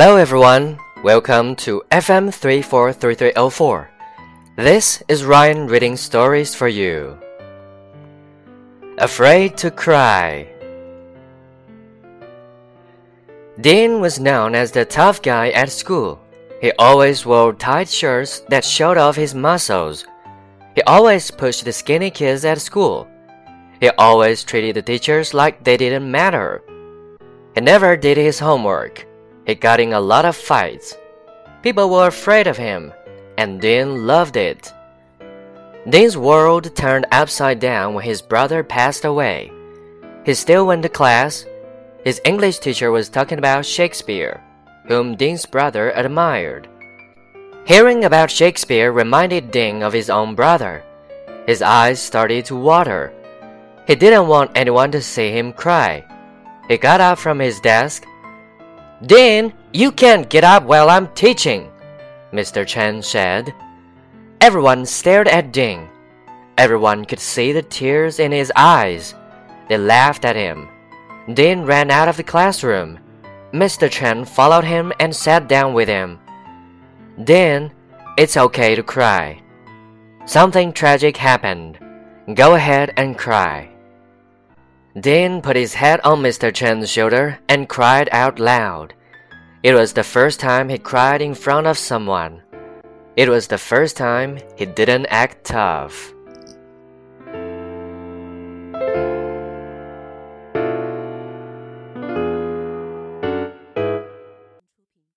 Hello everyone, welcome to FM 343304. This is Ryan reading stories for you. Afraid to Cry. Dean was known as the tough guy at school. He always wore tight shirts that showed off his muscles. He always pushed the skinny kids at school. He always treated the teachers like they didn't matter. He never did his homework. He got in a lot of fights. People were afraid of him, and Dean loved it. Dean's world turned upside down when his brother passed away. He still went to class. His English teacher was talking about Shakespeare, whom Dean's brother admired. Hearing about Shakespeare reminded Dean of his own brother. His eyes started to water. He didn't want anyone to see him cry. He got up from his desk. Dean, you can't get up while I'm teaching, Mr. Chen said. Everyone stared at Dean. Everyone could see the tears in his eyes. They laughed at him. Dean ran out of the classroom. Mr. Chen followed him and sat down with him. Dean, it's okay to cry. Something tragic happened. Go ahead and cry. Dean put his head on Mr. Chen's shoulder and cried out loud. It was the first time he cried in front of someone. It was the first time he didn't act tough.